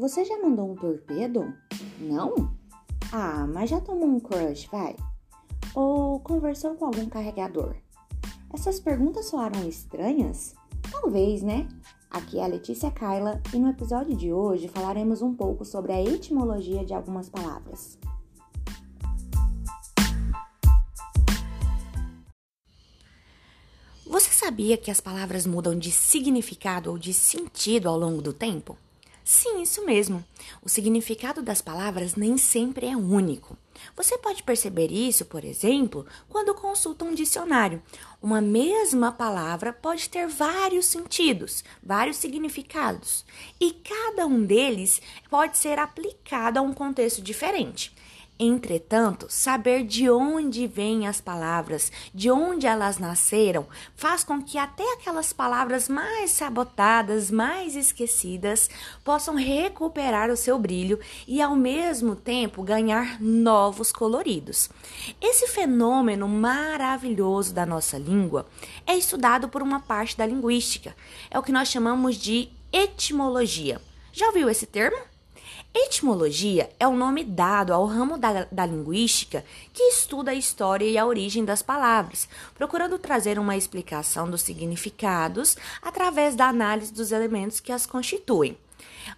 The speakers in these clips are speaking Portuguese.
Você já mandou um torpedo? Não? Ah, mas já tomou um crush, vai? Ou conversou com algum carregador? Essas perguntas soaram estranhas? Talvez, né? Aqui é a Letícia Kaila e no episódio de hoje falaremos um pouco sobre a etimologia de algumas palavras. Você sabia que as palavras mudam de significado ou de sentido ao longo do tempo? Sim, isso mesmo. O significado das palavras nem sempre é único. Você pode perceber isso, por exemplo, quando consulta um dicionário. Uma mesma palavra pode ter vários sentidos, vários significados, e cada um deles pode ser aplicado a um contexto diferente. Entretanto, saber de onde vêm as palavras, de onde elas nasceram, faz com que até aquelas palavras mais sabotadas, mais esquecidas, possam recuperar o seu brilho e, ao mesmo tempo, ganhar novos coloridos. Esse fenômeno maravilhoso da nossa língua é estudado por uma parte da linguística. É o que nós chamamos de etimologia. Já ouviu esse termo? Etimologia é o nome dado ao ramo da, da, linguística que estuda a história e a origem das palavras, procurando trazer uma explicação dos significados através da análise dos elementos que as constituem.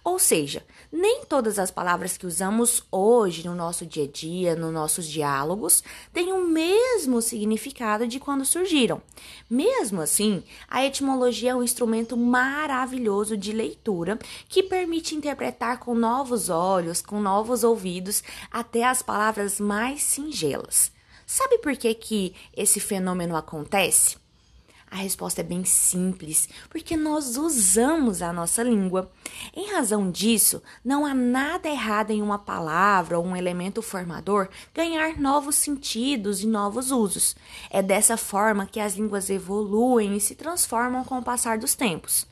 Ou seja, nem todas as palavras que usamos hoje no nosso dia a dia, nos nossos diálogos, têm o mesmo significado de quando surgiram. Mesmo assim, a etimologia é um instrumento maravilhoso de leitura que permite interpretar com novos olhos, com novos ouvidos, até as palavras mais singelas. Sabe por que, que esse fenômeno acontece? A resposta é bem simples, porque nós usamos a nossa língua. Em razão disso, não há nada errado em uma palavra ou um elemento formador ganhar novos sentidos e novos usos. É dessa forma que as línguas evoluem e se transformam com o passar dos tempos.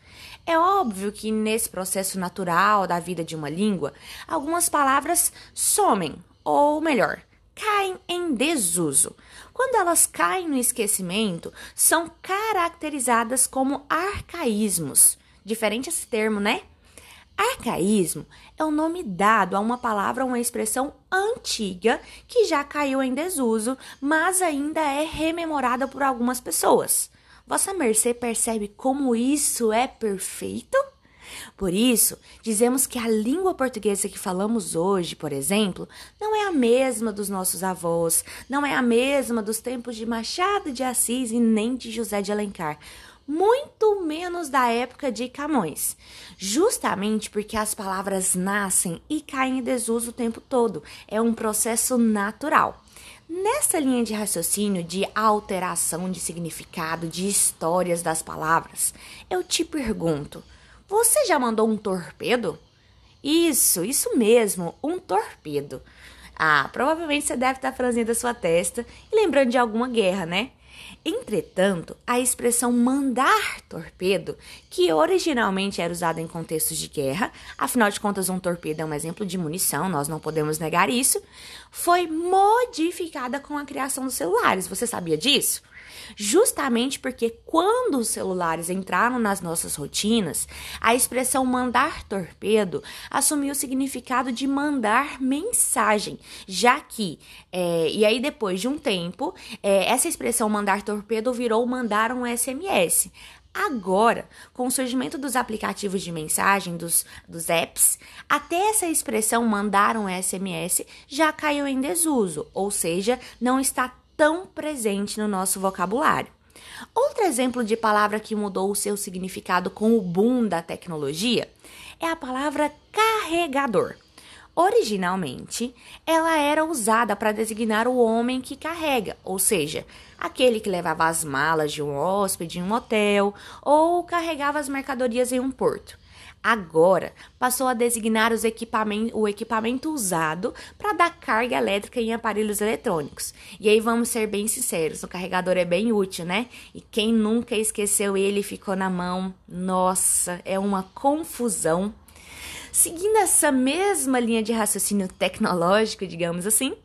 É óbvio que nesse processo natural da vida de uma língua, algumas palavras somem, ou melhor, caem em desuso. Quando elas caem no esquecimento, são caracterizadas como arcaísmos. Diferente esse termo, né? Arcaísmo é o nome dado a uma palavra ou uma expressão antiga que já caiu em desuso, mas ainda é rememorada por algumas pessoas. Vossa Mercê percebe como isso é perfeito? Por isso, dizemos que a língua portuguesa que falamos hoje, por exemplo, não é a mesma dos nossos avós, não é a mesma dos tempos de Machado de Assis e nem de José de Alencar muito menos da época de Camões, justamente porque as palavras nascem e caem em desuso o tempo todo. É um processo natural. Nessa linha de raciocínio de alteração de significado, de histórias das palavras, eu te pergunto: você já mandou um torpedo? Isso, isso mesmo, um torpedo. Ah, provavelmente você deve estar franzindo a sua testa e lembrando de alguma guerra, né? Entretanto, a expressão mandar torpedo, que originalmente era usada em contextos de guerra, afinal de contas, um torpedo é um exemplo de munição, nós não podemos negar isso, foi modificada com a criação dos celulares. Você sabia disso? Justamente porque quando os celulares entraram nas nossas rotinas, a expressão mandar torpedo assumiu o significado de mandar mensagem, já que, é, e aí depois de um tempo, é, essa expressão mandar torpedo virou mandar um SMS. Agora, com o surgimento dos aplicativos de mensagem, dos, dos apps, até essa expressão mandar um SMS já caiu em desuso, ou seja, não está tão presente no nosso vocabulário. Outro exemplo de palavra que mudou o seu significado com o boom da tecnologia é a palavra carregador. Originalmente, ela era usada para designar o homem que carrega, ou seja, aquele que levava as malas de um hóspede em um hotel ou carregava as mercadorias em um porto. Agora passou a designar equipamento, o equipamento usado para dar carga elétrica em aparelhos eletrônicos. E aí vamos ser bem sinceros, o carregador é bem útil, né? E quem nunca esqueceu ele ficou na mão, nossa, é uma confusão. Seguindo essa mesma linha de raciocínio tecnológico, digamos assim,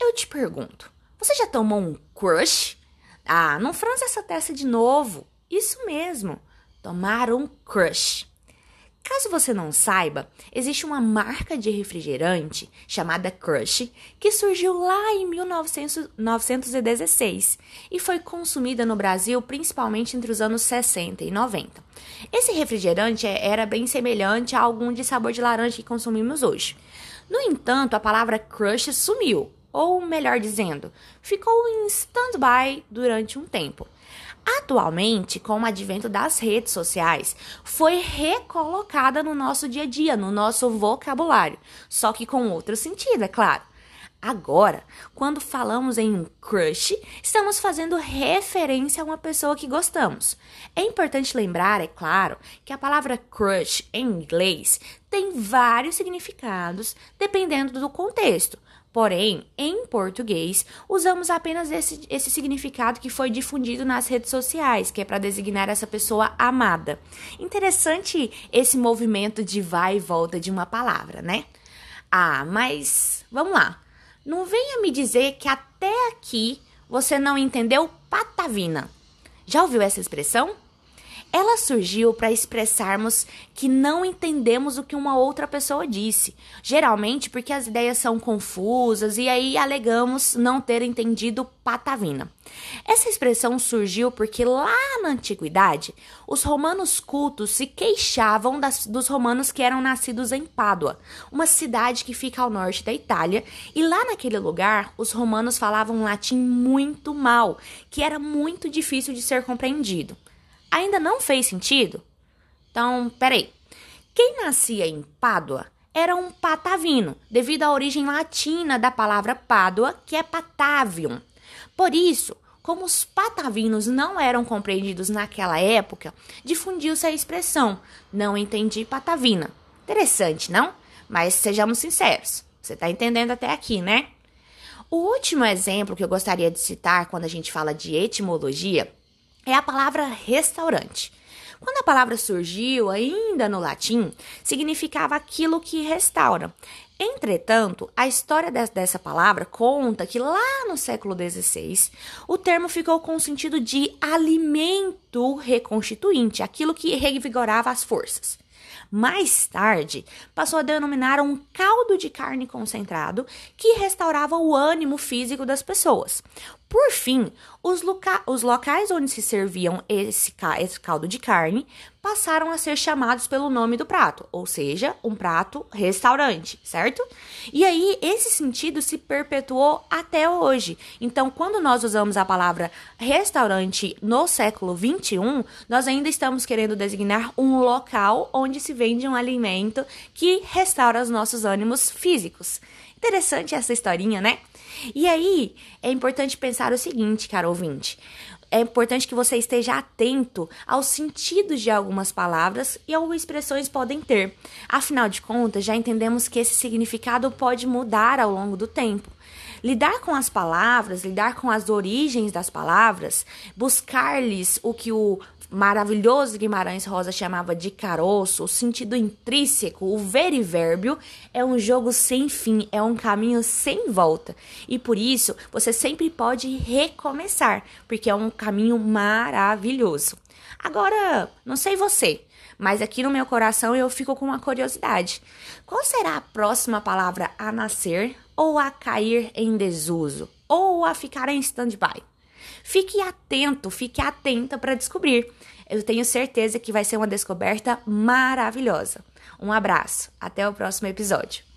eu te pergunto: você já tomou um crush? Ah, não franze essa testa de novo. Isso mesmo, tomar um crush. Caso você não saiba, existe uma marca de refrigerante chamada Crush que surgiu lá em 1916 e foi consumida no Brasil principalmente entre os anos 60 e 90. Esse refrigerante é, era bem semelhante a algum de sabor de laranja que consumimos hoje. No entanto, a palavra crush sumiu, ou melhor dizendo, ficou em stand-by durante um tempo. Atualmente, com o advento das redes sociais, foi recolocada no nosso dia a dia, no nosso vocabulário, só que com outro sentido, é claro. Agora, quando falamos em crush, estamos fazendo referência a uma pessoa que gostamos. É importante lembrar, é claro, que a palavra crush em inglês tem vários significados dependendo do contexto. Porém, em português, usamos apenas esse, esse significado que foi difundido nas redes sociais, que é para designar essa pessoa amada. Interessante esse movimento de vai e volta de uma palavra, né? Ah, mas vamos lá. Não venha me dizer que até aqui você não entendeu patavina. Já ouviu essa expressão? Ela surgiu para expressarmos que não entendemos o que uma outra pessoa disse, geralmente porque as ideias são confusas e aí alegamos não ter entendido patavina. Essa expressão surgiu porque lá na antiguidade, os romanos cultos se queixavam das, dos romanos que eram nascidos em Pádua, uma cidade que fica ao norte da Itália, e lá naquele lugar os romanos falavam latim muito mal, que era muito difícil de ser compreendido. Ainda não fez sentido? Então, peraí. Quem nascia em Pádua era um patavino, devido à origem latina da palavra Pádua, que é patavium. Por isso, como os patavinos não eram compreendidos naquela época, difundiu-se a expressão não entendi patavina. Interessante, não? Mas sejamos sinceros, você está entendendo até aqui, né? O último exemplo que eu gostaria de citar quando a gente fala de etimologia é a palavra restaurante. Quando a palavra surgiu, ainda no latim, significava aquilo que restaura. Entretanto, a história dessa palavra conta que lá no século XVI, o termo ficou com o sentido de alimento reconstituinte, aquilo que revigorava as forças. Mais tarde, passou a denominar um caldo de carne concentrado que restaurava o ânimo físico das pessoas. Por fim, os, loca os locais onde se serviam esse, ca esse caldo de carne passaram a ser chamados pelo nome do prato, ou seja, um prato restaurante, certo? E aí esse sentido se perpetuou até hoje. Então, quando nós usamos a palavra restaurante no século 21, nós ainda estamos querendo designar um local onde se vende um alimento que restaura os nossos ânimos físicos. Interessante essa historinha, né? E aí, é importante pensar o seguinte, cara ouvinte. É importante que você esteja atento aos sentidos de algumas palavras e algumas expressões podem ter. Afinal de contas, já entendemos que esse significado pode mudar ao longo do tempo. Lidar com as palavras, lidar com as origens das palavras, buscar-lhes o que o maravilhoso Guimarães Rosa chamava de caroço, o sentido intrínseco, o verivérbio, é um jogo sem fim, é um caminho sem volta. E por isso você sempre pode recomeçar, porque é um caminho maravilhoso. Agora, não sei você, mas aqui no meu coração eu fico com uma curiosidade. Qual será a próxima palavra a nascer ou a cair em desuso ou a ficar em stand-by? Fique atento, fique atenta para descobrir. Eu tenho certeza que vai ser uma descoberta maravilhosa. Um abraço, até o próximo episódio.